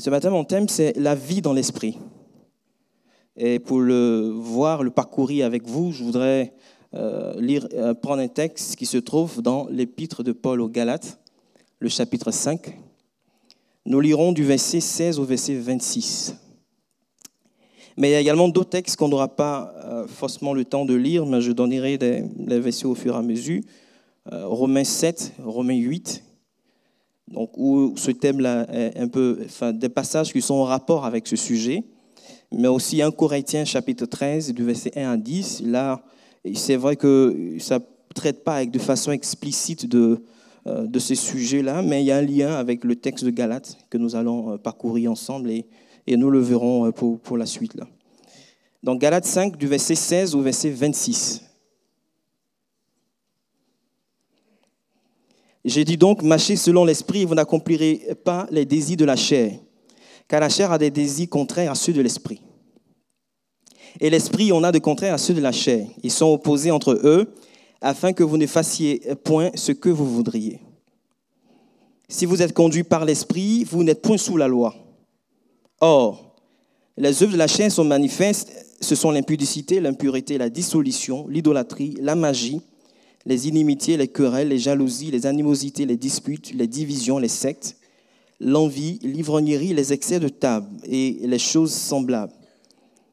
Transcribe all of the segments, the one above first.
Ce matin, mon thème, c'est la vie dans l'esprit. Et pour le voir, le parcourir avec vous, je voudrais euh, euh, prendre un texte qui se trouve dans l'épître de Paul aux Galates, le chapitre 5. Nous lirons du verset 16 au verset 26. Mais il y a également d'autres textes qu'on n'aura pas euh, forcément le temps de lire, mais je donnerai des, les versets au fur et à mesure. Romains 7, Romains 8, donc où ce thème-là est un peu, enfin, des passages qui sont en rapport avec ce sujet, mais aussi 1 Corinthiens chapitre 13, du verset 1 à 10. Là, c'est vrai que ça ne traite pas de façon explicite de, euh, de ces sujets-là, mais il y a un lien avec le texte de Galates que nous allons euh, parcourir ensemble et, nous le verrons euh, pour, la suite. Donc Galates 5, du verset 16 au verset 26. J'ai dit donc, marchez selon l'esprit vous n'accomplirez pas les désirs de la chair, car la chair a des désirs contraires à ceux de l'esprit. Et l'esprit en a de contraires à ceux de la chair. Ils sont opposés entre eux, afin que vous ne fassiez point ce que vous voudriez. Si vous êtes conduit par l'esprit, vous n'êtes point sous la loi. Or, les œuvres de la chair sont manifestes, ce sont l'impudicité, l'impureté, la dissolution, l'idolâtrie, la magie, les inimitiés, les querelles, les jalousies, les animosités, les disputes, les divisions, les sectes, l'envie, l'ivrognerie, les excès de table et les choses semblables.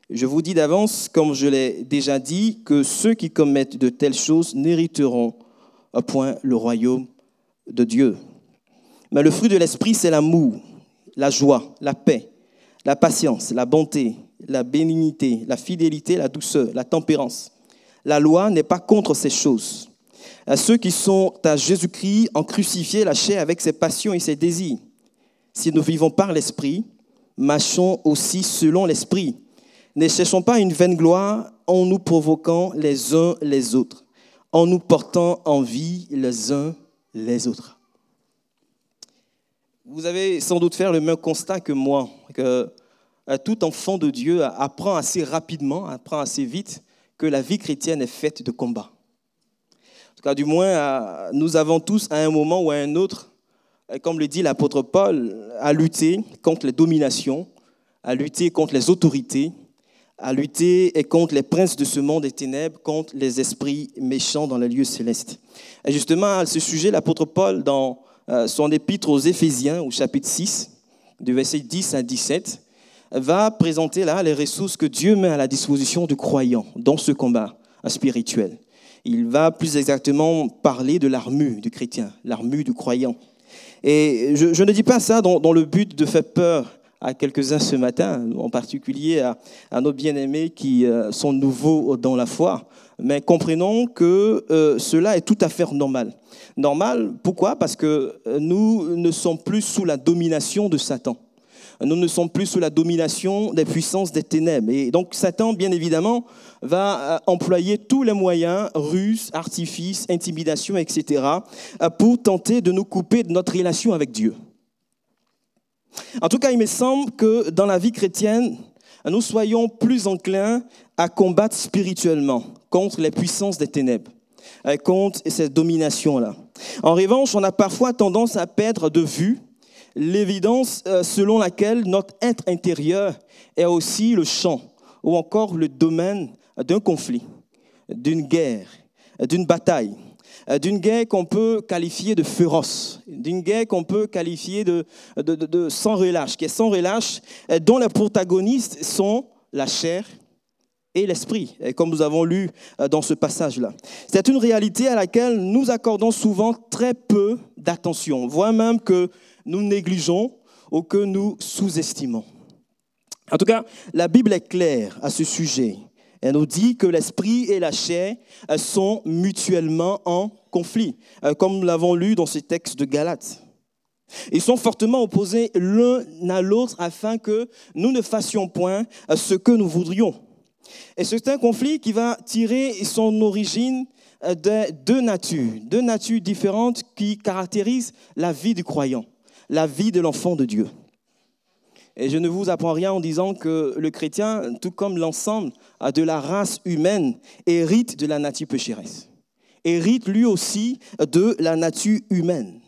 Je vous dis d'avance, comme je l'ai déjà dit, que ceux qui commettent de telles choses n'hériteront point le royaume de Dieu. Mais le fruit de l'esprit, c'est l'amour, la joie, la paix, la patience, la bonté, la bénignité, la fidélité, la douceur, la tempérance. La loi n'est pas contre ces choses à ceux qui sont à Jésus-Christ en crucifié la chair avec ses passions et ses désirs. Si nous vivons par l'Esprit, marchons aussi selon l'Esprit. Ne cherchons pas une vaine gloire en nous provoquant les uns les autres, en nous portant en vie les uns les autres. Vous avez sans doute fait le même constat que moi, que euh, tout enfant de Dieu apprend assez rapidement, apprend assez vite que la vie chrétienne est faite de combats tout cas du moins, nous avons tous à un moment ou à un autre, comme le dit l'apôtre Paul, à lutter contre les dominations, à lutter contre les autorités, à lutter contre les princes de ce monde des ténèbres, contre les esprits méchants dans les lieux célestes. Et justement, à ce sujet, l'apôtre Paul, dans euh, son épître aux Éphésiens, au chapitre 6, du verset 10 à 17, va présenter là les ressources que Dieu met à la disposition du croyant dans ce combat spirituel il va plus exactement parler de l'armure du chrétien, l'armure du croyant. Et je, ne dis pas ça dans, le but de faire peur à quelques-uns ce matin, en particulier à, nos bien-aimés qui euh, sont nouveaux dans la foi, mais comprenons que euh, cela est tout à fait normal. Normal, pourquoi? Parce que euh, nous ne sommes plus sous la domination de Satan nous ne sommes plus sous la domination des puissances des ténèbres. Et donc Satan, bien évidemment, va euh, employer tous les moyens, ruses, artifices, intimidations, etc., euh, pour tenter de nous couper de notre relation avec Dieu. En tout cas, il me semble que dans la vie chrétienne, nous soyons plus enclins à combattre spirituellement contre les puissances des ténèbres, euh, contre cette domination-là. En revanche, on a parfois tendance à perdre de vue l'évidence euh, selon laquelle notre être intérieur est aussi le champ ou encore le domaine d'un conflit, d'une guerre, d'une bataille, euh, d'une guerre qu'on peut qualifier de féroce, d'une guerre qu'on peut qualifier de, sans relâche, qui est sans relâche, euh, dont les protagonistes sont la chair et l'esprit, comme nous avons lu dans ce passage-là. C'est une réalité à laquelle nous accordons souvent très peu d'attention, voire même que nous négligeons ou que nous sous-estimons. En tout cas, la Bible est claire à ce sujet. Elle nous dit que l'esprit et la chair sont mutuellement en conflit, euh, comme nous l'avons lu dans ces textes de Galates. Ils sont fortement opposés l'un à l'autre afin que nous ne fassions point ce que nous voudrions. Et c'est un conflit qui va tirer son origine de deux natures, deux natures différentes qui caractérisent la vie du croyant la vie de l'enfant de Dieu. Et je ne vous apprends rien en disant que le chrétien, tout comme l'ensemble de la race humaine, hérite de la nature pécheresse. Hérite lui aussi de la nature humaine.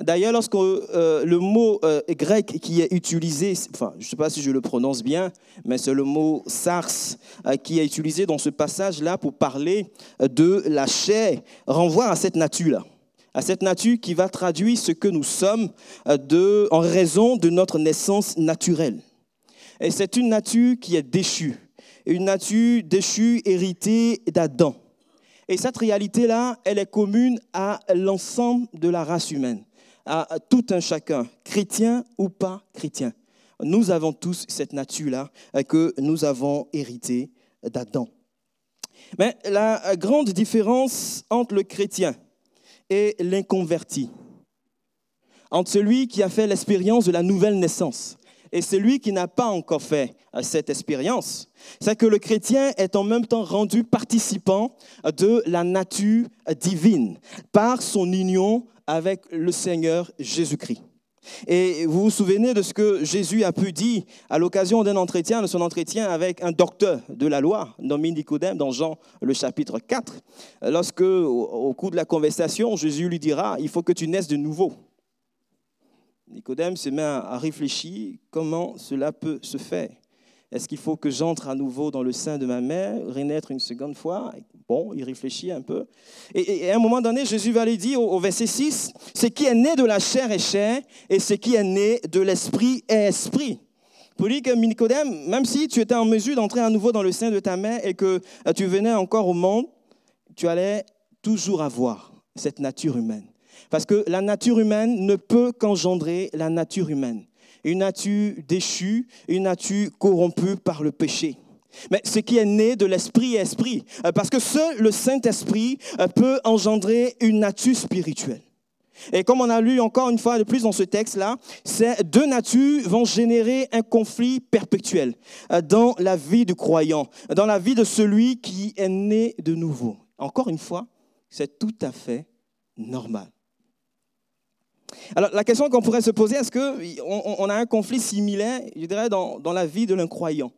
D'ailleurs, lorsque euh, le mot euh, grec qui est utilisé, enfin, je ne sais pas si je le prononce bien, mais c'est le mot sars euh, qui est utilisé dans ce passage-là pour parler de la chair, renvoie à cette nature-là, à cette nature qui va traduire ce que nous sommes de, en raison de notre naissance naturelle. Et c'est une nature qui est déchue, une nature déchue héritée d'Adam. Et cette réalité-là, elle est commune à l'ensemble de la race humaine à tout un chacun, chrétien ou pas chrétien. Nous avons tous cette nature-là euh, que nous avons hérité d'Adam. Mais la grande différence entre le chrétien et l'inconverti, entre celui qui a fait l'expérience de la nouvelle naissance et celui qui n'a pas encore fait euh, cette expérience, c'est que le chrétien est en même temps rendu participant de la nature divine par son union avec le Seigneur Jésus-Christ. Et vous vous souvenez de ce que Jésus a pu dire à l'occasion d'un entretien, de son entretien avec un docteur de la loi, nommé Nicodème, dans Jean le chapitre 4. Lorsque, au, cours de la conversation, Jésus lui dira, il faut que tu naisses de nouveau. Nicodème se met à réfléchir comment cela peut se faire. Est-ce qu'il faut que j'entre à nouveau dans le sein de ma mère, renaître une seconde fois? Bon, il réfléchit un peu. Et, à un moment donné, Jésus va lui dire au, verset 6, ce qui est né de la chair est chair, et ce qui est né de l'esprit est esprit. Pour dire que Nicodème, même si tu étais en mesure d'entrer à nouveau dans le sein de ta mère et que euh, tu venais encore au monde, tu allais toujours avoir cette nature humaine. Parce que la nature humaine ne peut qu'engendrer la nature humaine une nature déchue, une nature corrompue par le péché. Mais ce qui est né de l'esprit est esprit, euh, parce que seul le Saint-Esprit euh, peut engendrer une nature spirituelle. Et comme on a lu encore une fois de plus dans ce texte-là, ces deux natures vont générer un conflit perpétuel euh, dans la vie du croyant, dans la vie de celui qui est né de nouveau. Encore une fois, c'est tout à fait normal. Alors, la question qu'on pourrait se poser, est-ce qu'on on a un conflit similaire, je dirais, dans, dans la vie de l'incroyant,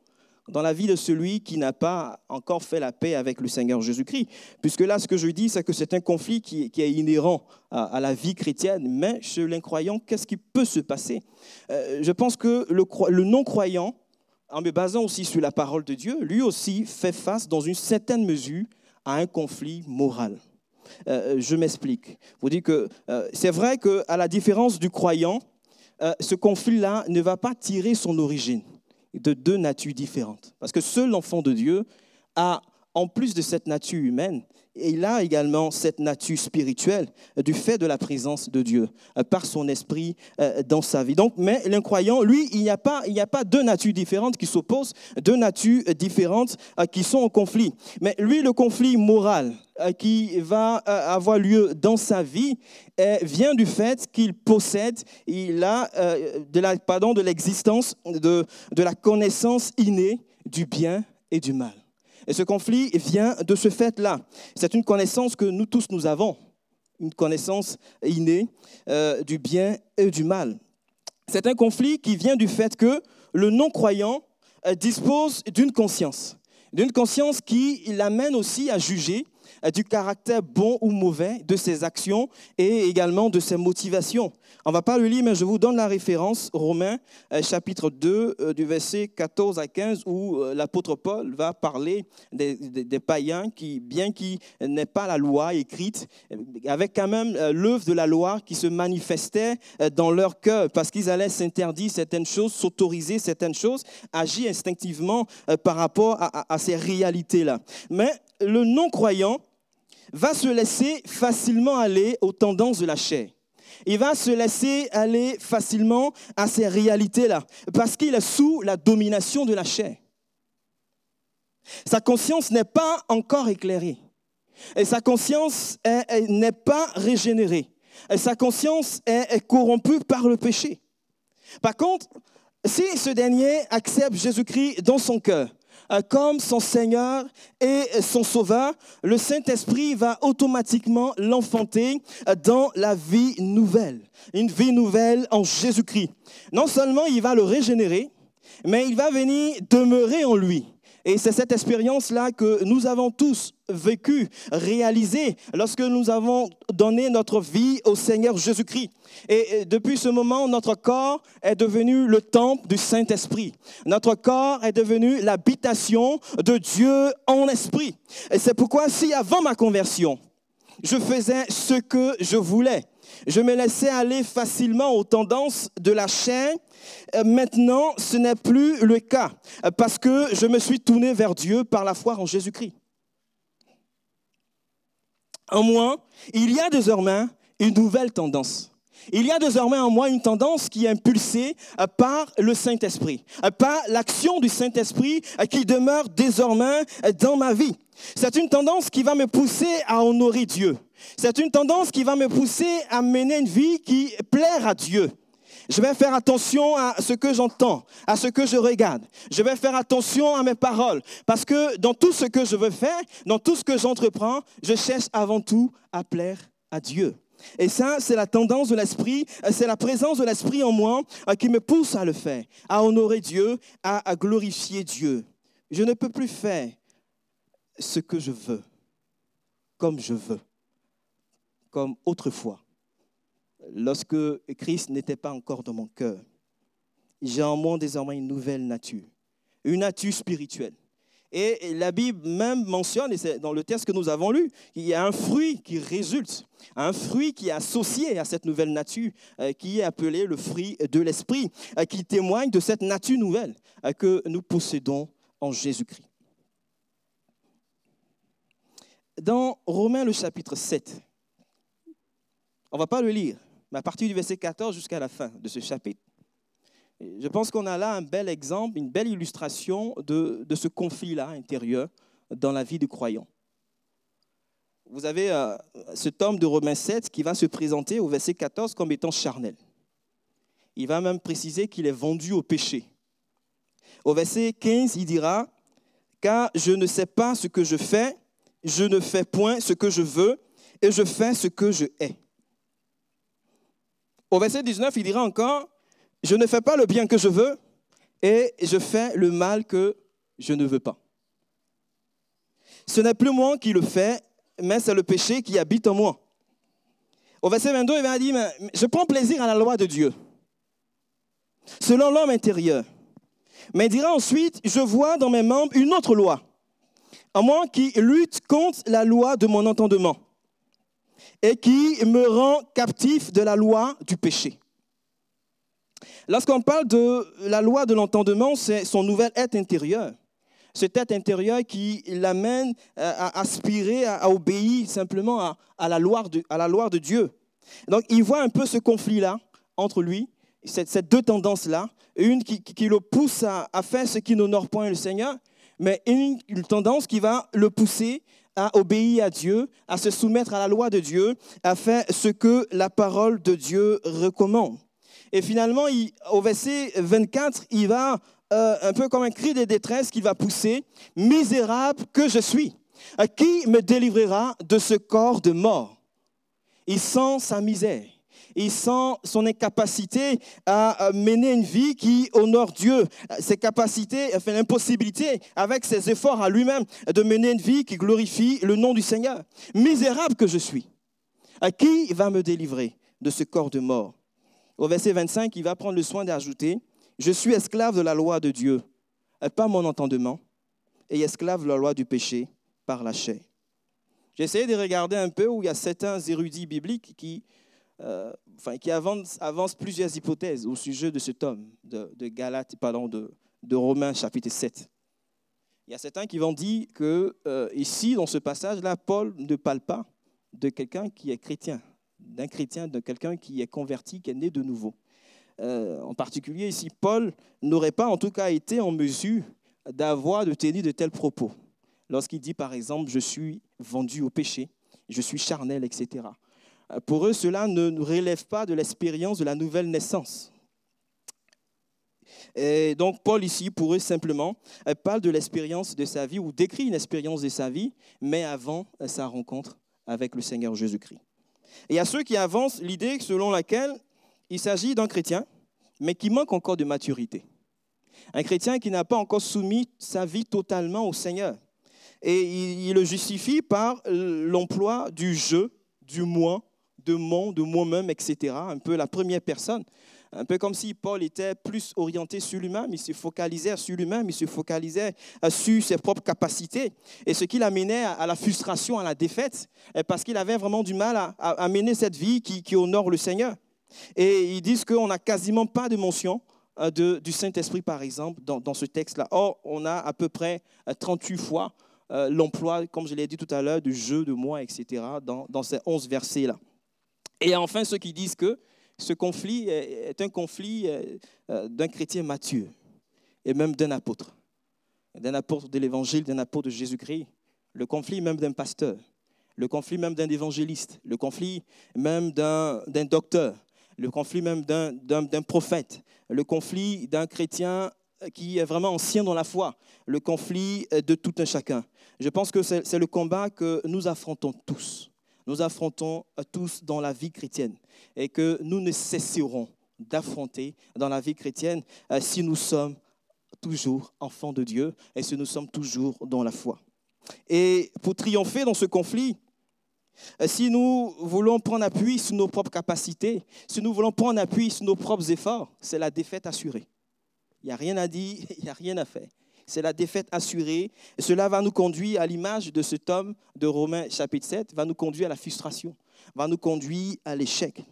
dans la vie de celui qui n'a pas encore fait la paix avec le Seigneur Jésus-Christ Puisque là, ce que je dis, c'est que c'est un conflit qui, est inhérent à, la vie chrétienne, mais chez l'incroyant, qu'est-ce qui peut se passer? Euh, Je pense que le, non-croyant, en me basant aussi sur la parole de Dieu, lui aussi fait face, dans une certaine mesure, à un conflit moral. Euh, je m'explique. Vous dites que euh, c'est vrai qu'à la différence du croyant, ce conflit-là ne va pas tirer son origine de deux natures différentes. Parce que seul l'enfant de Dieu a, en plus de cette nature humaine, il a également cette nature spirituelle du fait de la présence de Dieu euh, par son esprit euh, dans sa vie. Donc, mais l'incroyant, lui, il n'y a pas, il n'y a pas deux natures différentes qui s'opposent, deux natures différentes euh, qui sont en conflit. Mais lui, le conflit moral qui va avoir lieu dans sa vie vient du fait qu'il possède, il a de l'existence, de la connaissance innée du bien et du mal. Et ce conflit vient de ce fait-là. C'est une connaissance que nous tous nous avons, une connaissance innée euh, du bien et du mal. C'est un conflit qui vient du fait que le non-croyant euh, dispose d'une conscience, d'une conscience qui l'amène aussi à juger du caractère bon ou mauvais de ses actions et également de ses motivations. On ne va pas le lire, mais je vous donne la référence, Romains euh, chapitre 2, euh, du verset 14 à 15, où l'apôtre Paul va parler des, païens qui, bien qu'il n'ait pas la loi écrite, avec quand même l'œuvre de la loi qui se manifestait dans leur cœur, parce qu'ils allaient s'interdire certaines choses, s'autoriser certaines choses, agir instinctivement par rapport à ces réalités-là. Mais le non-croyant va se laisser facilement aller aux tendances de la chair. Il va se laisser aller facilement à ces réalités-là, parce qu'il est sous la domination de la chair. Sa conscience n'est pas encore éclairée. Et sa conscience n'est pas régénérée. Sa conscience est corrompue par le péché. Par contre, si ce dernier accepte Jésus-Christ dans son cœur, comme son Seigneur et son Sauveur, le Saint-Esprit va automatiquement l'enfanter euh, dans la vie nouvelle, une vie nouvelle en Jésus-Christ. Non seulement il va le régénérer, mais il va venir demeurer en lui Et c'est cette expérience-là que nous avons tous vécu, réalisée, lorsque nous avons donné notre vie au Seigneur Jésus-Christ. Et depuis ce moment, notre corps est devenu le temple du Saint-Esprit. Notre corps est devenu l'habitation de Dieu en esprit. Et c'est pourquoi si avant ma conversion, je faisais ce que je voulais, je me laissais aller facilement aux tendances de la chair. Euh, maintenant, ce n'est plus le cas euh, parce que je me suis tourné vers Dieu par la foi en Jésus-Christ. En moi, il y a désormais une nouvelle tendance. Il y a désormais en moi une tendance qui est impulsée euh, par le Saint-Esprit, par l'action du Saint-Esprit qui demeure désormais dans ma vie. C'est une tendance qui va me pousser à honorer Dieu. C'est une tendance qui va me pousser à mener une vie qui plaire à Dieu. Je vais faire attention à ce que j'entends, à ce que je regarde. Je vais faire attention à mes paroles. Parce que dans tout ce que je veux faire, dans tout ce que j'entreprends, je cherche avant tout à plaire à Dieu. Et ça, c'est la tendance de l'esprit, c'est la présence de l'esprit en moi euh, qui me pousse à le faire, à honorer Dieu, à, glorifier Dieu. Je ne peux plus faire ce que je veux, comme je veux comme autrefois, lorsque Christ n'était pas encore dans mon cœur. J'ai en moi désormais une nouvelle nature, une nature spirituelle. Et la Bible même mentionne, et c'est dans le texte que nous avons lu, qu'il y a un fruit qui résulte, un fruit qui est associé à cette nouvelle nature, euh, qui est appelé le fruit de l'esprit, euh, qui témoigne de cette nature nouvelle euh, que nous possédons en Jésus-Christ. Dans Romains le chapitre 7, on ne va pas le lire, mais à partir du verset 14 jusqu'à la fin de ce chapitre, je pense qu'on a là un bel exemple, une belle illustration de, ce conflit-là intérieur dans la vie du croyant. Vous avez euh, cet homme de Romains 7 qui va se présenter au verset 14 comme étant charnel. Il va même préciser qu'il est vendu au péché. Au verset 15, il dira, Car je ne sais pas ce que je fais, je ne fais point ce que je veux, et je fais ce que je hais. Au verset 19, il dira encore, je ne fais pas le bien que je veux et je fais le mal que je ne veux pas. Ce n'est plus moi qui le fais, mais c'est le péché qui habite en moi. Au verset 22, il va dire, je prends plaisir à la loi de Dieu, selon l'homme intérieur. Mais il dira ensuite, je vois dans mes membres une autre loi, en moi qui lutte contre la loi de mon entendement et qui me rend captif de la loi du péché. Lorsqu'on parle de la loi de l'entendement, c'est son nouvel être intérieur. Cet être intérieur qui l'amène à aspirer, à obéir simplement à, la loi de, Dieu. Donc il voit un peu ce conflit-là entre lui, ces deux tendances-là. Une qui, le pousse à, faire ce qui n'honore point le Seigneur, mais une tendance qui va le pousser à obéir à Dieu, à se soumettre à la loi de Dieu, à faire ce que la parole de Dieu recommande. Et finalement, au verset 24, il va, euh, un peu comme un cri de détresse, qui va pousser, Misérable que je suis, qui me délivrera de ce corps de mort? Il sent sa misère il sent son incapacité à mener une vie qui honore Dieu, ses capacités, enfin l'impossibilité avec ses efforts à lui-même de mener une vie qui glorifie le nom du Seigneur. Misérable que je suis, à qui va me délivrer de ce corps de mort? Au verset 25, il va prendre le soin d'ajouter, je suis esclave de la loi de Dieu, pas mon entendement, et esclave de la loi du péché par la chair. J'ai essayé de regarder un peu où il y a certains érudits bibliques qui euh, enfin, qui avance, plusieurs hypothèses au sujet de Galate, pardon, de, de, Romains chapitre 7. Il y a certains qui vont dire que euh, ici, dans ce passage-là, Paul ne parle pas de quelqu'un qui est chrétien, d'un chrétien, de quelqu'un qui est converti, qui est né de nouveau. Euh, en particulier ici, Paul n'aurait pas en tout cas été en mesure d'avoir, de tenir de tels propos. Lorsqu'il dit par exemple, je suis vendu au péché, je suis charnel, etc. Pour eux, cela ne relève pas de l'expérience de la nouvelle naissance. Et donc Paul ici, pour eux simplement, parle de l'expérience de sa vie ou décrit une expérience de sa vie, mais avant sa rencontre avec le Seigneur Jésus-Christ. Et a ceux qui avancent l'idée selon laquelle il s'agit d'un chrétien, mais qui manque encore de maturité. Un chrétien qui n'a pas encore soumis sa vie totalement au Seigneur. Et il, le justifie par l'emploi du je, du moi, de mon, de moi-même, etc. Un peu la première personne. Un peu comme si Paul était plus orienté sur lui-même, il se focalisait sur lui-même, il se focalisait sur ses propres capacités. Et ce qui l'amenait à la frustration, à la défaite, parce qu'il avait vraiment du mal à, mener cette vie qui, honore le Seigneur. Et ils disent qu'on n'a quasiment pas de mention euh, du Saint-Esprit, par exemple, dans, ce texte-là. Or, on a à peu près 38 euh, fois euh, l'emploi, comme je l'ai dit tout à l'heure, du jeu, de moi, etc., dans, dans ces 11 versets-là. Et enfin, ceux qui disent que ce conflit est un conflit euh, euh, d'un chrétien mature et même d'un apôtre, d'un apôtre de l'Évangile, d'un apôtre de Jésus-Christ, le conflit même d'un pasteur, le conflit même d'un évangéliste, le conflit même d'un docteur, le conflit même d'un prophète, le conflit d'un chrétien qui est vraiment ancien dans la foi, le conflit de tout un chacun. Je pense que c'est le combat que nous affrontons tous nous affrontons tous dans la vie chrétienne et que nous ne cesserons d'affronter dans la vie chrétienne euh, si nous sommes toujours enfants de Dieu et si nous sommes toujours dans la foi. Et pour triompher dans ce conflit, euh, si nous voulons prendre appui sur nos propres capacités, si nous voulons prendre appui sur nos propres efforts, c'est la défaite assurée. Il n'y a rien à dire, il n'y a rien à faire c'est la défaite assurée. Et cela va nous conduire à l'image de cet homme de Romains chapitre 7, va nous conduire à la frustration, va nous conduire à l'échec.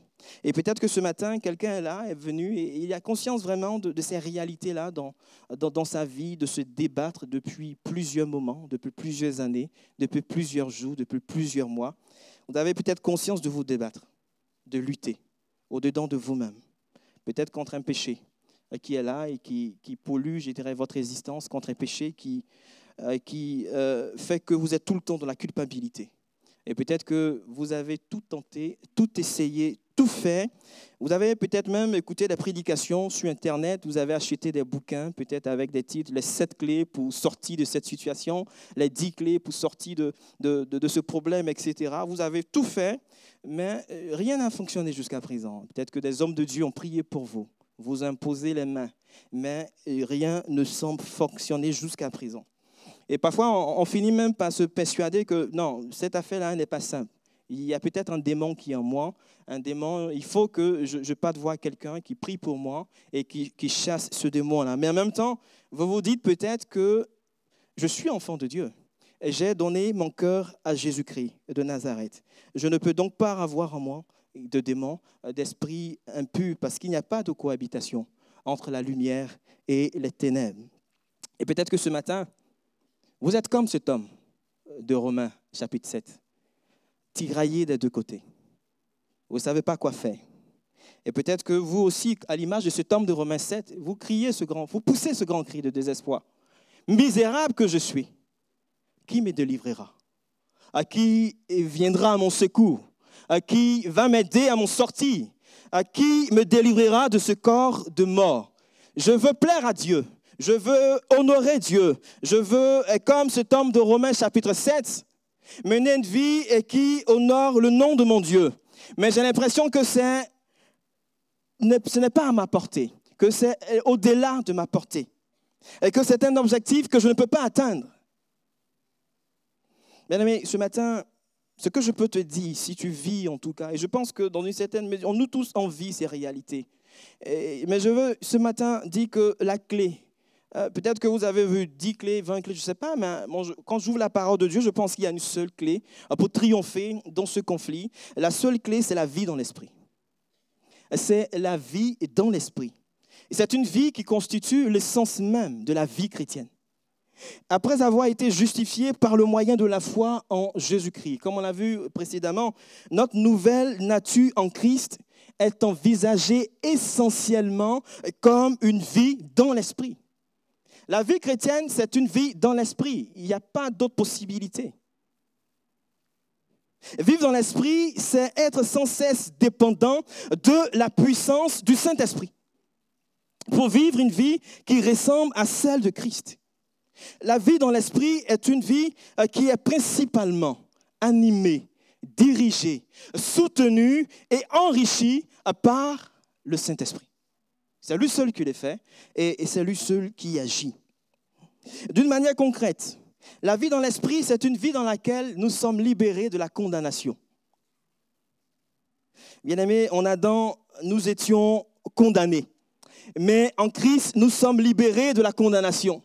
Et peut-être que ce matin, quelqu'un est là, est venu, et il a conscience vraiment de, ces réalités-là dans, dans, sa vie, de se débattre depuis plusieurs moments, depuis plusieurs années, depuis plusieurs jours, depuis plusieurs mois. Vous avez peut-être conscience de vous débattre, de lutter au-dedans de vous-même, peut-être contre un péché, qui est là et qui, qui, pollue, je dirais, votre résistance contre un péché qui, euh, qui euh, fait que vous êtes tout le temps dans la culpabilité. Et peut-être que vous avez tout tenté, tout essayé, tout fait. Vous avez peut-être même écouté des prédications sur Internet, vous avez acheté des bouquins, peut-être avec des titres, les sept clés pour sortir de cette situation, les dix clés pour sortir de, de, de ce problème, etc. Vous avez tout fait, mais rien n'a fonctionné jusqu'à présent. Peut-être que des hommes de Dieu ont prié pour vous vous imposez les mains, mais rien ne semble fonctionner jusqu'à présent. Et parfois, on, finit même par se persuader que non, cette affaire-là n'est pas simple. Il y a peut-être un démon qui est en moi, un démon, il faut que je, je parte voir quelqu'un qui prie pour moi et qui, qui chasse ce démon-là. Mais en même temps, vous vous dites peut-être que je suis enfant de Dieu. J'ai donné mon cœur à Jésus-Christ de Nazareth. Je ne peux donc pas avoir en moi de démons, euh, d'esprits impurs, parce qu'il n'y a pas de cohabitation entre la lumière et les ténèbres. Et peut-être que ce matin, vous êtes comme cet homme de Romains, chapitre 7, tiraillé des deux côtés. Vous ne savez pas quoi faire. Et peut-être que vous aussi, à l'image de cet homme de Romains 7, vous criez ce grand, vous poussez ce grand cri de désespoir. Misérable que je suis, qui me délivrera? À qui viendra mon secours? Qui va m'aider à mon sortie, à qui me délivrera de ce corps de mort. Je veux plaire à Dieu. Je veux honorer Dieu. Je veux, comme cet homme de Romains chapitre 7, mener une vie qui honore le nom de mon Dieu. Mais j'ai l'impression que ce n'est pas à ma portée, que c'est au-delà de ma portée, et que c'est un objectif que je ne peux pas atteindre. Bien aimé, ce matin, ce que je peux te dire, si tu vis en tout cas, et je pense que dans une certaine mesure, nous tous on vit ces réalités. mais je veux ce matin dire que la clé, euh, peut-être que vous avez vu 10 clés, 20 clés, je ne sais pas, mais quand j'ouvre la parole de Dieu, je pense qu'il y a une seule clé euh, pour triompher dans ce conflit. La seule clé, c'est la vie dans l'esprit. C'est la vie dans l'esprit. C'est une vie qui constitue l'essence même de la vie chrétienne après avoir été justifié par le moyen de la foi en Jésus-Christ. Comme on l'a vu précédemment, notre nouvelle nature en Christ est envisagée essentiellement comme une vie dans l'esprit. La vie chrétienne, c'est une vie dans l'esprit. Il n'y a pas d'autre possibilité. Vivre dans l'esprit, c'est être sans cesse dépendant de la puissance du Saint-Esprit pour vivre une vie qui ressemble à celle de Christ. La vie dans l'esprit est une vie euh, qui est principalement animée, dirigée, soutenue et enrichie par le Saint-Esprit. C'est lui seul qui les fait et, c'est lui seul qui agit. D'une manière concrète, la vie dans l'esprit, c'est une vie dans laquelle nous sommes libérés de la condamnation. Bien-aimés, en Adam, nous étions condamnés. Mais en Christ, nous sommes libérés de la condamnation.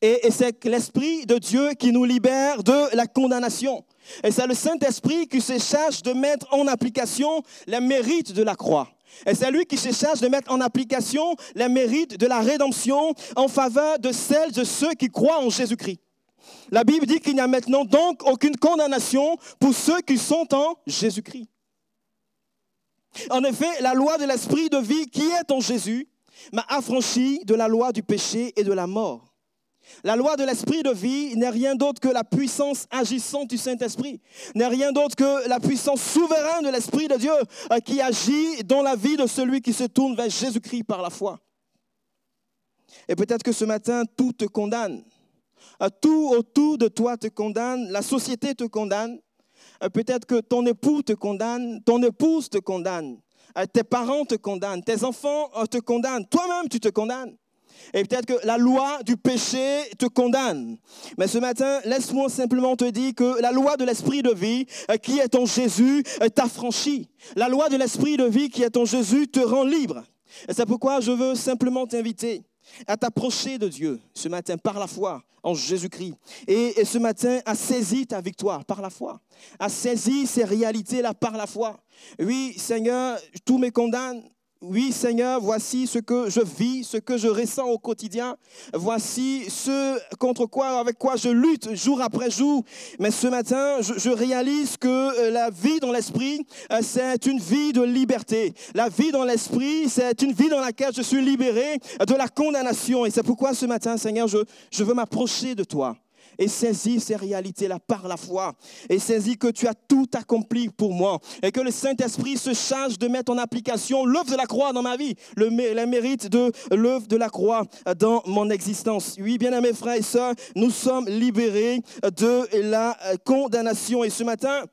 Et, c'est l'Esprit de Dieu qui nous libère de la condamnation. Et c'est le Saint-Esprit qui se charge de mettre en application les mérites de la croix. Et c'est lui qui se charge de mettre en application les mérites de la rédemption en faveur de celles de ceux qui croient en Jésus-Christ. La Bible dit qu'il n'y a maintenant donc aucune condamnation pour ceux qui sont en Jésus-Christ. En effet, la loi de l'esprit de vie qui est en Jésus m'a affranchi de la loi du péché et de la mort. La loi de l'esprit de vie n'est rien d'autre que la puissance agissante du Saint-Esprit, n'est rien d'autre que la puissance souveraine de l'Esprit de Dieu euh, qui agit dans la vie de celui qui se tourne vers Jésus-Christ par la foi. Et peut-être que ce matin, tout te condamne. Euh, tout autour de toi te condamne, la société te condamne. Euh, peut-être que ton époux te condamne, ton épouse te condamne, tes parents te condamnent, tes enfants te condamnent, toi-même tu te condamnes. Et peut-être que la loi du péché te condamne. Mais ce matin, laisse-moi simplement te dire que la loi de l'esprit de vie euh, qui est en Jésus euh, t'affranchit. La loi de l'esprit de vie qui est en Jésus te rend libre. Et c'est pourquoi je veux simplement t'inviter à t'approcher de Dieu ce matin par la foi en Jésus-Christ. Et, ce matin, à saisir ta victoire par la foi. À saisir ces réalités-là par la foi. Oui, Seigneur, tout me condamne, oui, Seigneur, voici ce que je vis, ce que je ressens au quotidien. Voici ce contre quoi, avec quoi je lutte jour après jour. Mais ce matin, je, réalise que euh, la vie dans l'esprit, euh, c'est une vie de liberté. La vie dans l'esprit, c'est une vie dans laquelle je suis libéré de la condamnation. Et c'est pourquoi ce matin, Seigneur, je, je veux m'approcher de toi et saisis ces réalités-là par la foi. Et saisis que tu as tout accompli pour moi. Et que le Saint-Esprit se charge de mettre en application l'œuvre de la croix dans ma vie, le, les mérites de l'œuvre de la croix dans mon existence. Oui, bien aimés frères et sœurs, nous sommes libérés de la condamnation. Et ce matin,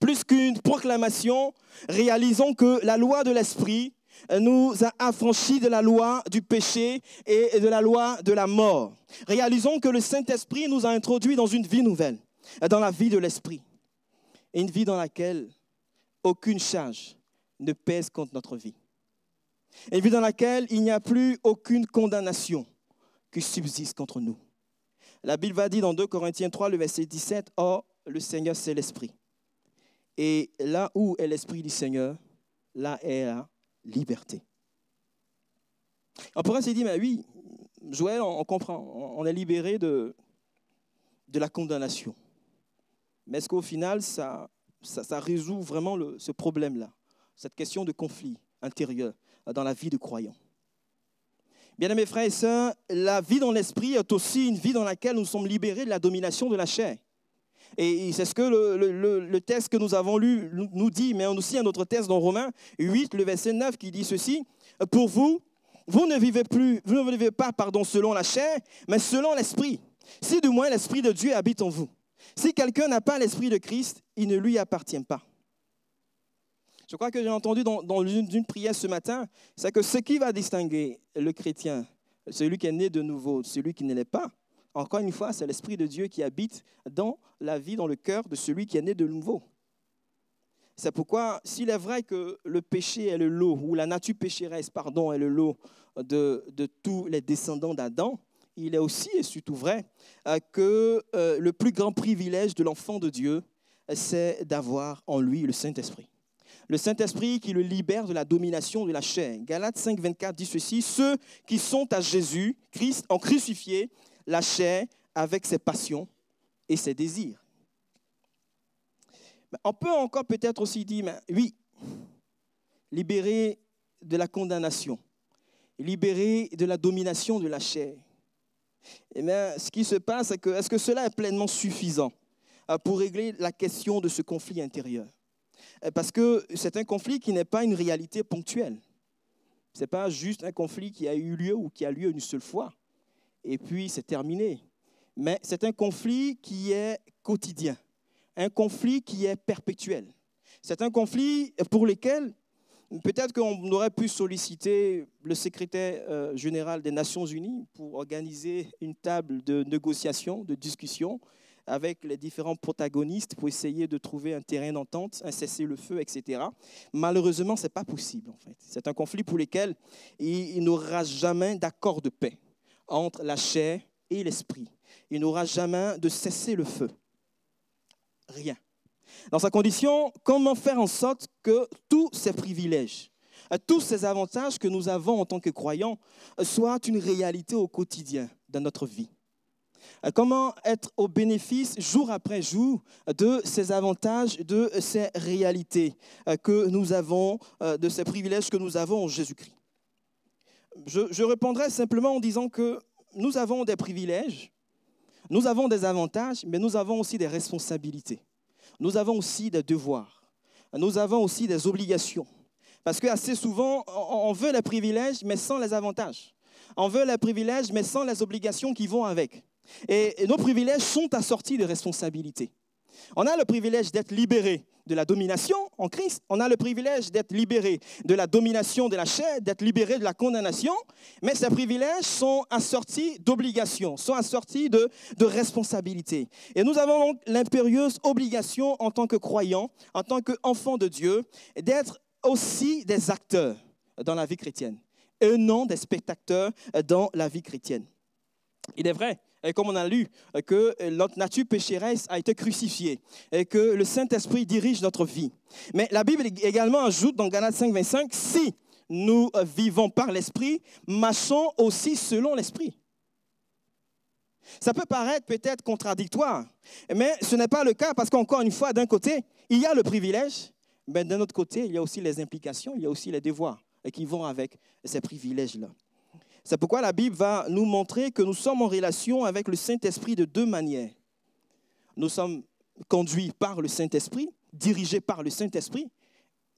plus qu'une proclamation, réalisons que la loi de l'Esprit nous a affranchis de la loi du péché et de la loi de la mort. Réalisons que le Saint-Esprit nous a introduits dans une vie nouvelle, dans la vie de l'Esprit. Une vie dans laquelle aucune charge ne pèse contre notre vie. Une vie dans laquelle il n'y a plus aucune condamnation qui subsiste contre nous. La Bible va dire dans 2 Corinthiens 3, le verset 17, Or, le Seigneur, c'est l'Esprit. Et là où est l'Esprit du Seigneur, là est la liberté. On pourrait se dire, mais oui, Joël, on, comprend, on est libéré de, de la condamnation. Mais est-ce qu'au final, ça, ça, résout vraiment ce problème-là, cette question de conflit intérieur dans la vie de croyant Bien mes frères et sœurs, la vie dans l'esprit est aussi une vie dans laquelle nous sommes libérés de la domination de la chair. Et c'est ce que le, texte que nous avons lu nous dit, mais aussi un autre texte dans Romains 8, le verset 9, qui dit ceci, Pour vous, vous ne vivez plus, vous ne vivez pas pardon, selon la chair, mais selon l'esprit. Si du moins l'esprit de Dieu habite en vous. Si quelqu'un n'a pas l'esprit de Christ, il ne lui appartient pas. Je crois que j'ai entendu dans, dans une prière ce matin, c'est que ce qui va distinguer le chrétien, celui qui est né de nouveau, celui qui ne l'est pas, encore une fois, c'est l'Esprit de Dieu qui habite dans la vie, dans le cœur de celui qui est né de nouveau. C'est pourquoi, s'il est vrai que le péché est le lot, ou la nature pécheresse, pardon, est le lot de, tous les descendants d'Adam, il est aussi et surtout vrai euh, que euh, le plus grand privilège de l'enfant de Dieu, c'est d'avoir en lui le Saint-Esprit. Le Saint-Esprit qui le libère de la domination de la chair. Galates 5, 24 dit ceci, ceux qui sont à Jésus, Christ, en crucifié, la chair avec ses passions et ses désirs. On peut encore peut-être aussi dire, oui, libéré de la condamnation, libéré de la domination de la chair. Et bien, ce qui se passe, c'est que est-ce que cela est pleinement suffisant euh, pour régler la question de ce conflit intérieur? Euh, Parce que c'est un conflit qui n'est pas une réalité ponctuelle. Ce n'est pas juste un conflit qui a eu lieu ou qui a lieu une seule fois et puis c'est terminé. Mais c'est un conflit qui est quotidien, un conflit qui est perpétuel. C'est un conflit pour lequel Peut-être qu'on aurait pu solliciter le secrétaire euh, général des Nations Unies pour organiser une table de négociation, de discussion avec les différents protagonistes pour essayer de trouver un terrain d'entente, un cessez-le-feu, etc. Malheureusement, ce n'est pas possible en fait. C'est un conflit pour lequel il, il n'aura jamais d'accord de paix entre la chair et l'esprit. Il n'aura jamais de cessez-le-feu. Rien. Dans sa condition, comment faire en sorte que tous ces privilèges, tous ces avantages que nous avons en tant que croyants soient une réalité au quotidien de notre vie? Comment être au bénéfice jour après jour de ces avantages, de ces réalités que nous avons, de ces privilèges que nous avons en Jésus-Christ? Je, répondrai simplement en disant que nous avons des privilèges, nous avons des avantages, mais nous avons aussi des responsabilités nous avons aussi des devoirs, nous avons aussi des obligations. Parce que assez souvent, on veut les privilèges, mais sans les avantages. On veut les privilèges, mais sans les obligations qui vont avec. Et nos privilèges sont assortis de responsabilités. On a le privilège d'être libéré de la domination en Christ. On a le privilège d'être libéré de la domination de la chair, d'être libéré de la condamnation. Mais ces privilèges sont assortis d'obligations, sont assortis de, responsabilités. Et nous avons donc l'impérieuse obligation en tant que croyants, en tant qu'enfants de Dieu, d'être aussi des acteurs dans la vie chrétienne et non des spectateurs dans la vie chrétienne. Il est vrai et comme on a lu, que notre nature pécheresse a été crucifiée et que le Saint-Esprit dirige notre vie. Mais la Bible également ajoute dans Galates 5, 25, si nous vivons par l'Esprit, marchons aussi selon l'Esprit. Ça peut paraître peut-être contradictoire, mais ce n'est pas le cas parce qu'encore une fois, d'un côté, il y a le privilège, mais d'un autre côté, il y a aussi les implications, il y a aussi les devoirs qui vont avec ces privilèges-là. C'est pourquoi la Bible va nous montrer que nous sommes en relation avec le Saint-Esprit de deux manières. Nous sommes conduits par le Saint-Esprit, dirigés par le Saint-Esprit,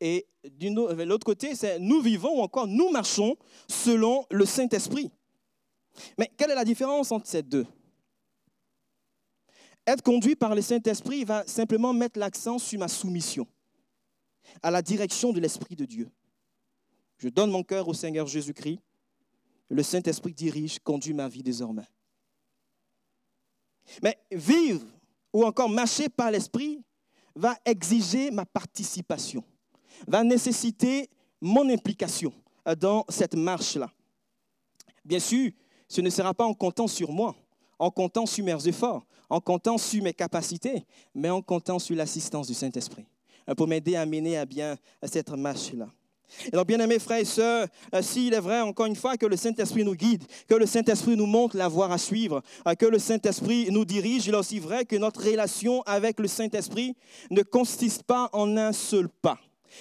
et de l'autre côté, nous vivons ou encore nous marchons selon le Saint-Esprit. Mais quelle est la différence entre ces deux? Être conduit par le Saint-Esprit va simplement mettre l'accent sur ma soumission à la direction de l'Esprit de Dieu. Je donne mon cœur au Seigneur Jésus-Christ le Saint-Esprit dirige, conduit ma vie désormais. Mais vivre ou encore marcher par l'Esprit va exiger ma participation, va nécessiter mon implication dans cette marche-là. Bien sûr, ce ne sera pas en comptant sur moi, en comptant sur mes efforts, en comptant sur mes capacités, mais en comptant sur l'assistance du Saint-Esprit pour m'aider à mener à bien cette marche-là. Alors, bien aimés frères et sœurs, euh, s'il est vrai, encore une fois, que le Saint-Esprit nous guide, que le Saint-Esprit nous montre la voie à suivre, euh, que le Saint-Esprit nous dirige, il est aussi vrai que notre relation avec le Saint-Esprit ne consiste pas en un seul pas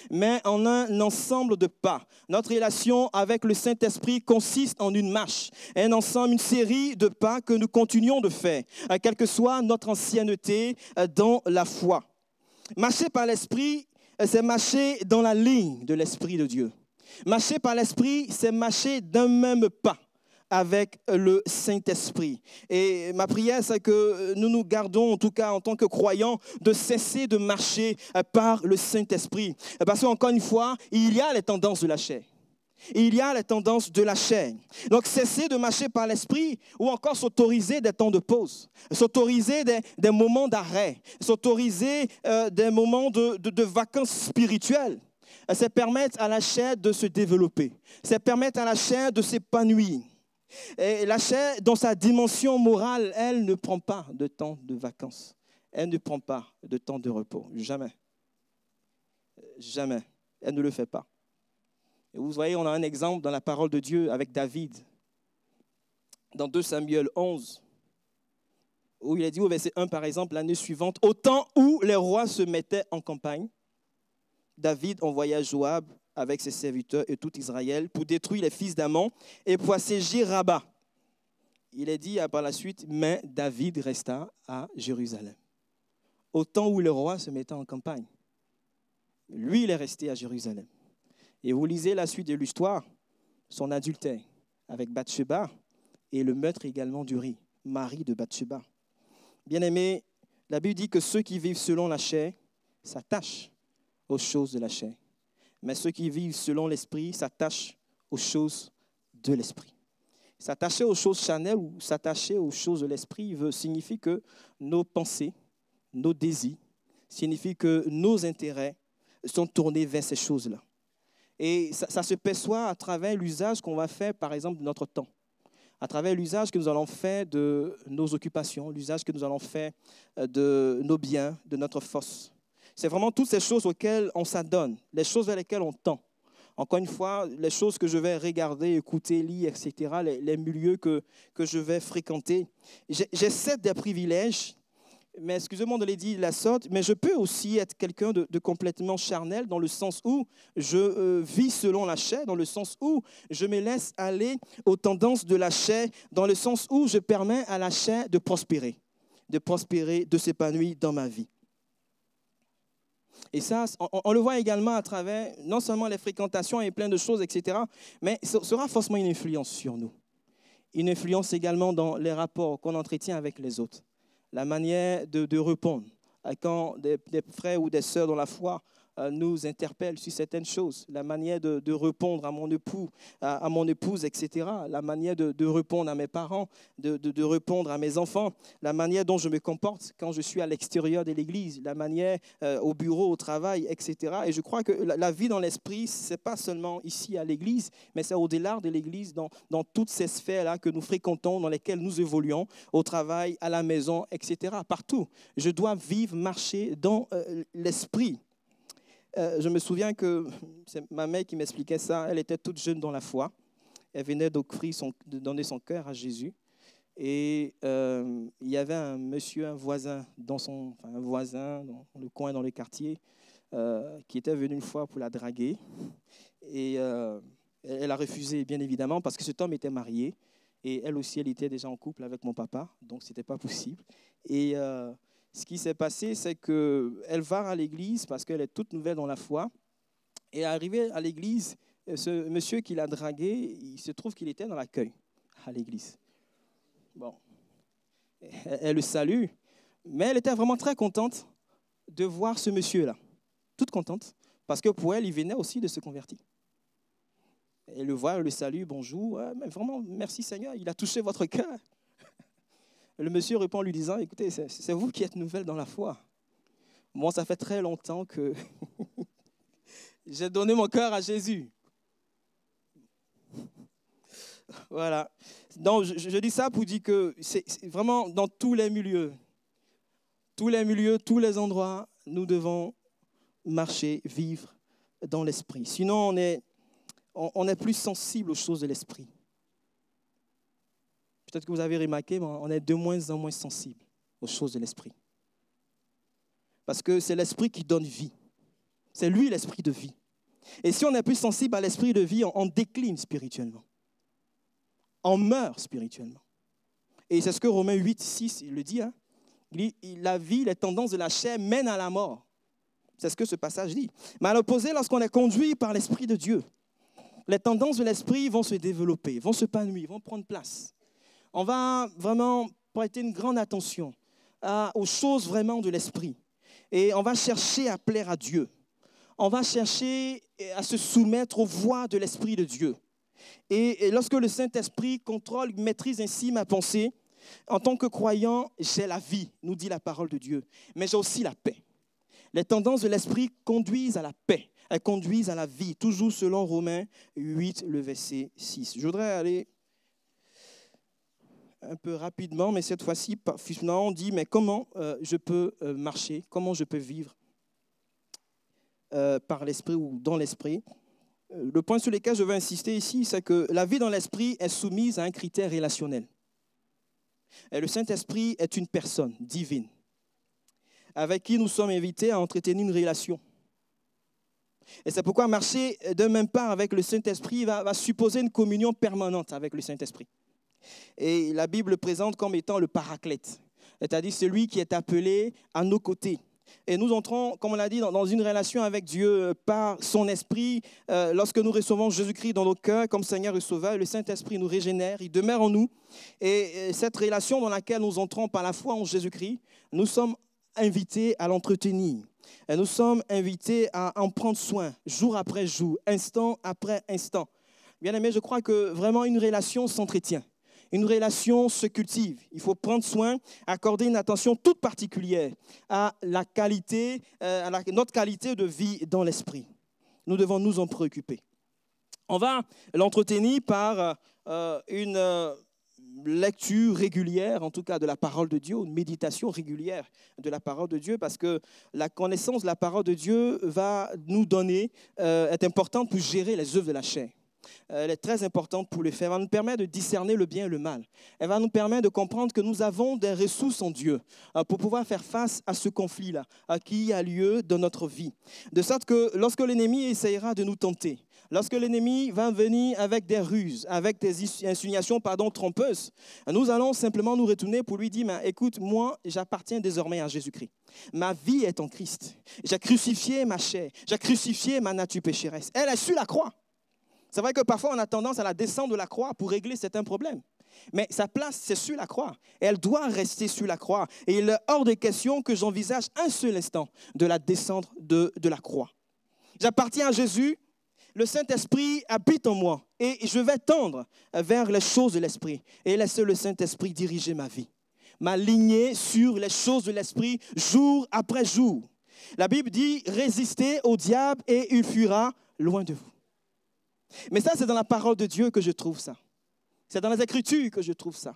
mais en un ensemble de pas. Notre relation avec le Saint-Esprit consiste en une marche, un ensemble, une série de pas que nous continuons de faire, euh, quelle que soit notre ancienneté dans la foi. Marcher par l'Esprit, c'est marcher dans la ligne de l'Esprit de Dieu. Marcher par l'Esprit, c'est marcher d'un même pas avec le Saint-Esprit. Et ma prière, c'est que nous nous gardons, en tout cas en tant que croyants, de cesser de marcher par le Saint-Esprit. Parce qu'encore une fois, il y a les tendances de la chair il y a les tendances de la chair. Donc cesser de marcher par l'esprit ou encore s'autoriser des temps de pause, s'autoriser des, moments d'arrêt, s'autoriser euh, des moments de, vacances spirituelles. C'est permettre à la chair de se développer. C'est permettre à la chair de s'épanouir. Et la chair, dans sa dimension morale, elle ne prend pas de temps de vacances. Elle ne prend pas de temps de repos. Jamais. Jamais. Elle ne le fait pas. Vous voyez, on a un exemple dans la parole de Dieu avec David. Dans 2 Samuel 11, où il a dit au verset 1, par exemple, l'année suivante, au temps où les rois se mettaient en campagne, David envoya Joab avec ses serviteurs et tout Israël pour détruire les fils d'Amon et pour assiéger Rabat. Il est dit par la suite, mais David resta à Jérusalem. Au temps où les rois se mettaient en campagne, lui, il est resté à Jérusalem. Et vous lisez la suite de l'histoire, son adultère avec Bathsheba et le meurtre également d'Uri, mari de Bathsheba. Bien-aimé, la Bible dit que ceux qui vivent selon la chair s'attachent aux choses de la chair. mais ceux qui vivent selon l'Esprit s'attachent aux choses de l'Esprit. S'attacher aux choses charnelles ou s'attacher aux choses de l'Esprit signifie que nos pensées, nos désirs, signifie que nos intérêts sont tournés vers ces choses-là. Et ça, se perçoit à travers l'usage qu'on va faire, par exemple, de notre temps à travers l'usage que nous allons faire de nos occupations, l'usage que nous allons faire euh, de nos biens, de notre force. C'est vraiment toutes ces choses auxquelles on s'adonne, les choses vers lesquelles on tend. Encore une fois, les choses que je vais regarder, écouter, lire, etc., les, les milieux que, que je vais fréquenter. J'essaie des privilèges mais excusez-moi de les dire la sorte, mais je peux aussi être quelqu'un de, complètement charnel dans le sens où je euh, vis selon la chair, dans le sens où je me laisse aller aux tendances de la chair, dans le sens où je permets à la chair de prospérer, de prospérer, de s'épanouir dans ma vie. Et ça, on, le voit également à travers non seulement les fréquentations et plein de choses, etc., mais ce sera forcément une influence sur nous. Une influence également dans les rapports qu'on entretient avec les autres la manière de, répondre. Quand des, frères ou des sœurs dans la foi nous interpelle sur certaines choses, la manière de, répondre à mon époux, à, mon épouse, etc., la manière de, répondre à mes parents, de, répondre à mes enfants, la manière dont je me comporte quand je suis à l'extérieur de l'Église, la manière euh, au bureau, au travail, etc. Et je crois que la, vie dans l'esprit, c'est pas seulement ici à l'Église, mais c'est au-delà de l'Église, dans, dans toutes ces sphères-là que nous fréquentons, dans lesquelles nous évoluons, au travail, à la maison, etc. Partout. Je dois vivre, marcher dans euh, l'esprit. Euh, je me souviens que c'est ma mère qui m'expliquait ça. Elle était toute jeune dans la foi. Elle venait d'offrir son, de donner son cœur à Jésus. Et euh, il y avait un monsieur, un voisin, dans son, un voisin dans le coin, dans le quartier, euh, qui était venu une fois pour la draguer. Et elle a refusé, bien évidemment, parce que cet homme était marié. Et elle aussi, elle était déjà en couple avec mon papa, donc ce n'était pas possible. Et ce qui s'est passé, c'est qu'elle va à l'église parce qu'elle est toute nouvelle dans la foi. Et arrivée à l'église, ce monsieur qui l'a dragué, il se trouve qu'il était dans l'accueil à l'église. Bon, elle le salue, mais elle était vraiment très contente de voir ce monsieur-là. Toute contente, parce que pour elle, il venait aussi de se convertir. Elle le voit, elle le salue, bonjour. vraiment, merci Seigneur, il a touché votre cœur. Le monsieur répond en lui disant, écoutez, c'est vous qui êtes nouvelle dans la foi. Moi, ça fait très longtemps que j'ai donné mon cœur à Jésus. Voilà. Donc, je, dis ça pour dire que c'est vraiment dans tous les milieux, tous les milieux, tous les endroits, nous devons marcher, vivre dans l'esprit. Sinon, on est, on est plus sensible aux choses de l'esprit. Peut-être que vous avez remarqué, mais on est de moins en moins sensible aux choses de l'esprit. Parce que c'est l'esprit qui donne vie. C'est lui l'esprit de vie. Et si on est plus sensible à l'esprit de vie, on, décline spirituellement. On meurt spirituellement. Et c'est ce que Romains 8, 6, il le dit. Hein. la vie, les tendances de la chair mènent à la mort. C'est ce que ce passage dit. Mais à l'opposé, lorsqu'on est conduit par l'Esprit de Dieu, les tendances de l'Esprit vont se développer, vont se épanouir, vont prendre place on va vraiment prêter une grande attention aux choses vraiment de l'esprit. Et on va chercher à plaire à Dieu. On va chercher à se soumettre aux voies de l'Esprit de Dieu. Et, lorsque le Saint-Esprit contrôle, maîtrise ainsi ma pensée, en tant que croyant, j'ai la vie, nous dit la parole de Dieu, mais j'ai aussi la paix. Les tendances de l'Esprit conduisent à la paix, elles conduisent à la vie, toujours selon Romains 8, le verset 6. Je voudrais aller un peu rapidement, mais cette fois-ci, on dit, mais comment euh, je peux euh, marcher, comment je peux vivre euh, par l'esprit ou dans l'esprit? Le point sur lequel je veux insister ici, c'est que la vie dans l'esprit est soumise à un critère relationnel. Et le Saint-Esprit est une personne divine avec qui nous sommes invités à entretenir une relation. Et c'est pourquoi marcher de même part avec le Saint-Esprit va supposer une communion permanente avec le Saint-Esprit. Et la Bible le présente comme étant le paraclète, c'est-à-dire celui qui est appelé à nos côtés. Et nous entrons, comme on l'a dit, dans une relation avec Dieu euh, par son esprit. Euh, lorsque nous recevons Jésus-Christ dans nos cœurs comme Seigneur et Sauveur, le Saint-Esprit nous régénère, il demeure en nous. Et cette relation dans laquelle nous entrons par la foi en Jésus-Christ, nous sommes invités à l'entretenir. Nous sommes invités à en prendre soin jour après jour, instant après instant. Bien aimé, je crois que vraiment une relation s'entretient. Une relation se cultive. Il faut prendre soin, accorder une attention toute particulière à la qualité, euh, à notre qualité de vie dans l'esprit. Nous devons nous en préoccuper. On va l'entretenir par euh, une euh, lecture régulière, en tout cas de la parole de Dieu, une méditation régulière de la parole de Dieu, parce que la connaissance de la parole de Dieu va nous donner, est importante pour gérer les œuvres de la chair. Euh, elle est très importante pour le faire. Elle va nous permettre de discerner le bien et le mal. Elle va nous permettre de comprendre que nous avons des ressources en Dieu euh, pour pouvoir faire face à ce conflit-là qui a lieu dans notre vie. De sorte que lorsque l'ennemi essayera de nous tenter, lorsque l'ennemi va venir avec des ruses, avec des insinuations pardon, trompeuses, nous allons simplement nous retourner pour lui dire, écoute, moi, j'appartiens désormais à Jésus-Christ. Ma vie est en Christ. J'ai crucifié ma chair. J'ai crucifié ma nature pécheresse. Elle est sur la croix. C'est vrai que parfois on a tendance à la descendre de la croix pour régler certains problèmes. Mais sa place, c'est sur la croix. Elle doit rester sur la croix. Et il est hors de question que j'envisage un seul instant de la descendre de, de la croix. J'appartiens à Jésus. Le Saint-Esprit habite en moi. Et je vais tendre vers les choses de l'Esprit. Et laisser le Saint-Esprit diriger ma vie. M'aligner sur les choses de l'Esprit jour après jour. La Bible dit, résistez au diable et il fuira loin de vous. Mais ça, c'est dans la parole de Dieu que je trouve ça. C'est dans les Écritures que je trouve ça.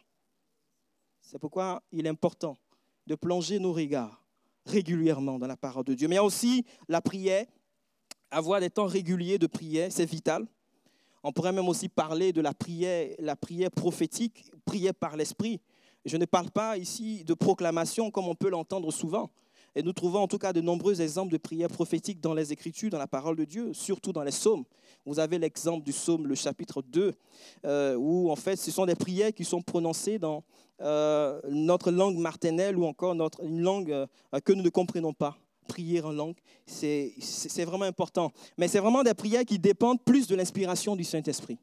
C'est pourquoi il est important de plonger nos regards régulièrement dans la parole de Dieu. Mais aussi la prière. Avoir des temps réguliers de prière, c'est vital. On pourrait même aussi parler de la prière, la prière prophétique, prière par l'esprit. Je ne parle pas ici de proclamation comme on peut l'entendre souvent. Et nous trouvons en tout cas de nombreux exemples de prières prophétiques dans les Écritures, dans la parole de Dieu, surtout dans les psaumes. Vous avez l'exemple du psaume, le chapitre 2, euh, où en fait ce sont des prières qui sont prononcées dans euh, notre langue martinelle ou encore une langue euh, que nous ne comprenons pas prier en langue, c'est vraiment important. Mais c'est vraiment des prières qui dépendent plus de l'inspiration du Saint-Esprit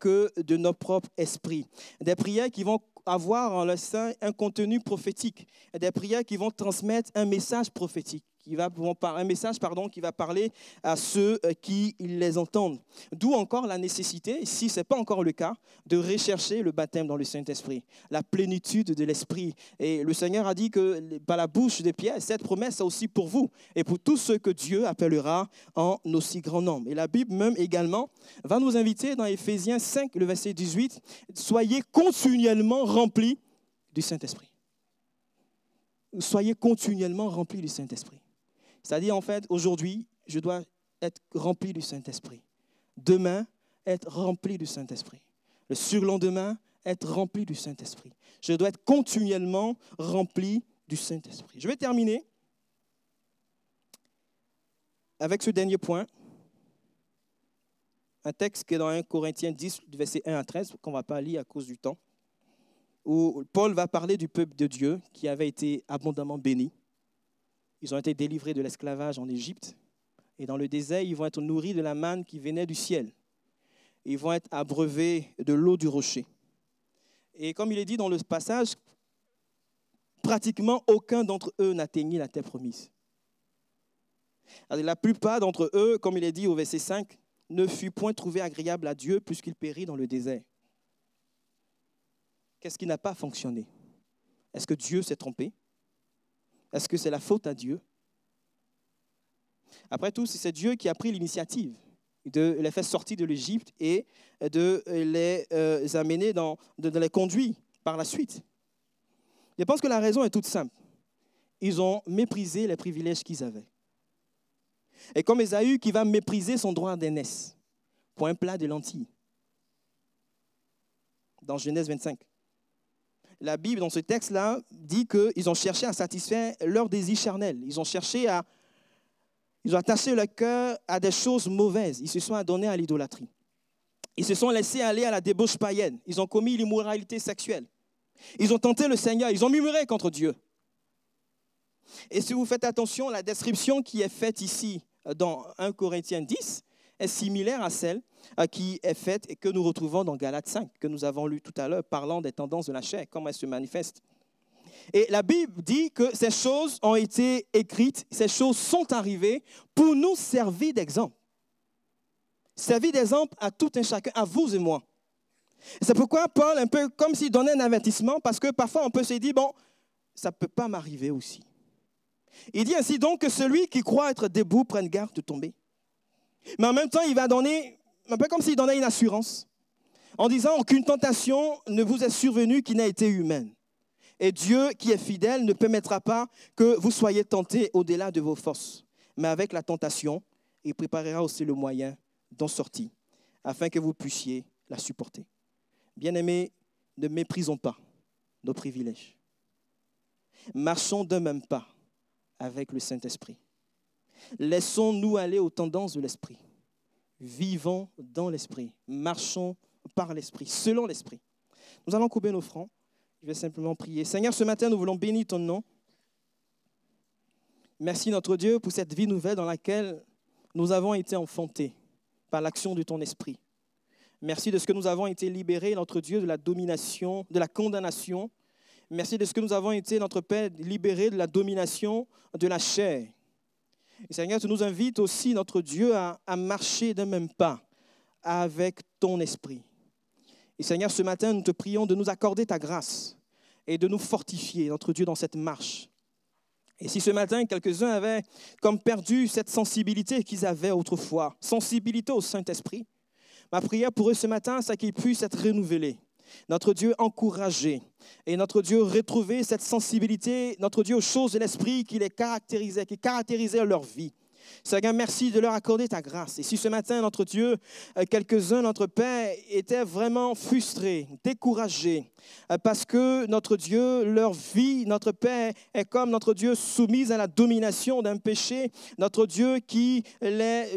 que de notre propre esprit. Des prières qui vont avoir en leur sein un contenu prophétique, des prières qui vont transmettre un message prophétique qui va, un message pardon, qui va parler à ceux euh, qui les entendent. D'où encore la nécessité, si ce n'est pas encore le cas, de rechercher le baptême dans le Saint-Esprit, la plénitude de l'Esprit. Et le Seigneur a dit que par la bouche des pierres, cette promesse est aussi pour vous et pour tous ceux que Dieu appellera en aussi grand nombre. Et la Bible même également va nous inviter dans Éphésiens 5, le verset 18, soyez continuellement remplis du Saint-Esprit. Soyez continuellement remplis du Saint-Esprit. C'est-à-dire, en fait, aujourd'hui, je dois être rempli du Saint-Esprit. Demain, être rempli du Saint-Esprit. Le surlendemain, être rempli du Saint-Esprit. Je dois être continuellement rempli du Saint-Esprit. Je vais terminer avec ce dernier point. Un texte qui est dans 1 Corinthiens 10, verset 1 à 13, qu'on ne va pas lire à cause du temps, où Paul va parler du peuple de Dieu qui avait été abondamment béni. Ils ont été délivrés de l'esclavage en Égypte. Et dans le désert, ils vont être nourris de la manne qui venait du ciel. Ils vont être abreuvés de l'eau du rocher. Et comme il est dit dans le passage, pratiquement aucun d'entre eux n'atteignit la terre promise. La plupart d'entre eux, comme il est dit au verset 5, ne fut point trouvé agréable à Dieu puisqu'il périt dans le désert. Qu'est-ce qui n'a pas fonctionné? Est-ce que Dieu s'est trompé? Est-ce que c'est la faute à Dieu? Après tout, c'est Dieu qui a pris l'initiative de les faire sortir de l'Égypte et de les euh, amener, dans, les conduire par la suite. Je pense que la raison est toute simple. Ils ont méprisé les privilèges qu'ils avaient. Et comme Esaü qui va mépriser son droit d'aînesse pour un plat de lentilles. Dans Genèse 25 la Bible, dans ce texte-là, dit qu'ils ont cherché à satisfaire leur désir charnel. Ils ont cherché à... Ils ont attaché leur cœur à des choses mauvaises. Ils se sont adonnés à l'idolâtrie. Ils se sont laissés aller à la débauche païenne. Ils ont commis l'immoralité sexuelle. Ils ont tenté le Seigneur. Ils ont murmuré contre Dieu. Et si vous faites attention, la description qui est faite ici dans 1 Corinthiens 10 est similaire à celle qui est faite et que nous retrouvons dans Galates 5, que nous avons lu tout à l'heure, parlant des tendances de la chair, comment elles se manifestent. Et la Bible dit que ces choses ont été écrites, ces choses sont arrivées pour nous servir d'exemple. Servir d'exemple à tout un chacun, à vous et moi. C'est pourquoi Paul, un peu comme s'il donnait un avertissement, parce que parfois on peut se dire, bon, ça ne peut pas m'arriver aussi. Il dit ainsi donc que celui qui croit être debout prenne garde de tomber. Mais en même temps, il va donner, un peu comme s'il donnait une assurance, en disant aucune tentation ne vous est survenue qui n'a été humaine. Et Dieu, qui est fidèle, ne permettra pas que vous soyez tentés au-delà de vos forces. Mais avec la tentation, il préparera aussi le moyen d'en sortir, afin que vous puissiez la supporter. Bien-aimés, ne méprisons pas nos privilèges. Marchons d'un même pas avec le Saint-Esprit. Laissons-nous aller aux tendances de l'Esprit. Vivons dans l'Esprit. Marchons par l'Esprit, selon l'Esprit. Nous allons couper nos francs. Je vais simplement prier. Seigneur, ce matin, nous voulons bénir ton nom. Merci notre Dieu pour cette vie nouvelle dans laquelle nous avons été enfantés par l'action de ton esprit. Merci de ce que nous avons été libérés, notre Dieu, de la domination, de la condamnation. Merci de ce que nous avons été, notre Père, libérés de la domination de la chair. Seigneur, tu nous invites aussi, notre Dieu, à, à marcher d'un même pas avec ton esprit. Et Seigneur, ce matin, nous te prions de nous accorder ta grâce et de nous fortifier, notre Dieu, dans cette marche. Et si ce matin, quelques-uns avaient comme perdu cette sensibilité qu'ils avaient autrefois, sensibilité au Saint-Esprit, ma prière pour eux ce matin, c'est qu'ils puissent être renouvelés. Notre Dieu encouragé et notre Dieu retrouver cette sensibilité, notre Dieu aux choses de l'esprit qui les caractérisait, qui caractérisait leur vie. Seigneur, merci de leur accorder ta grâce. Et si ce matin, notre Dieu, euh, quelques-uns, notre Père, étaient vraiment frustrés, découragés, euh, parce que notre Dieu, leur vie, notre Père, est comme notre Dieu soumise à la domination d'un péché, notre Dieu qui,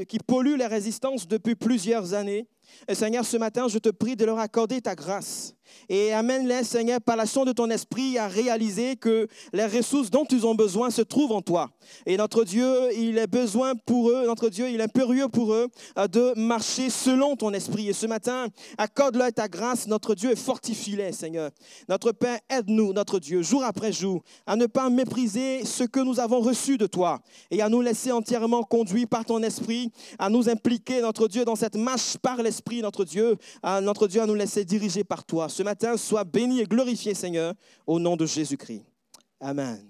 qui pollue les résistances depuis plusieurs années. Seigneur, ce matin, je te prie de leur accorder ta grâce. Et amène-les, Seigneur, par l'action de ton esprit, à réaliser que les ressources dont ils ont besoin se trouvent en toi. Et notre Dieu, il est besoin pour eux, notre Dieu, il est impérieux pour eux euh, de marcher selon ton esprit. Et ce matin, accorde-leur ta grâce, notre Dieu, et fortifie-les, Seigneur. Notre Père, aide-nous, notre Dieu, jour après jour, à ne pas mépriser ce que nous avons reçu de toi et à nous laisser entièrement conduire par ton esprit, à nous impliquer, notre Dieu, dans cette marche par l'esprit, notre Dieu, à notre Dieu, à nous laisser diriger par toi ce matin, sois béni et glorifié, Seigneur, au nom de Jésus-Christ. Amen.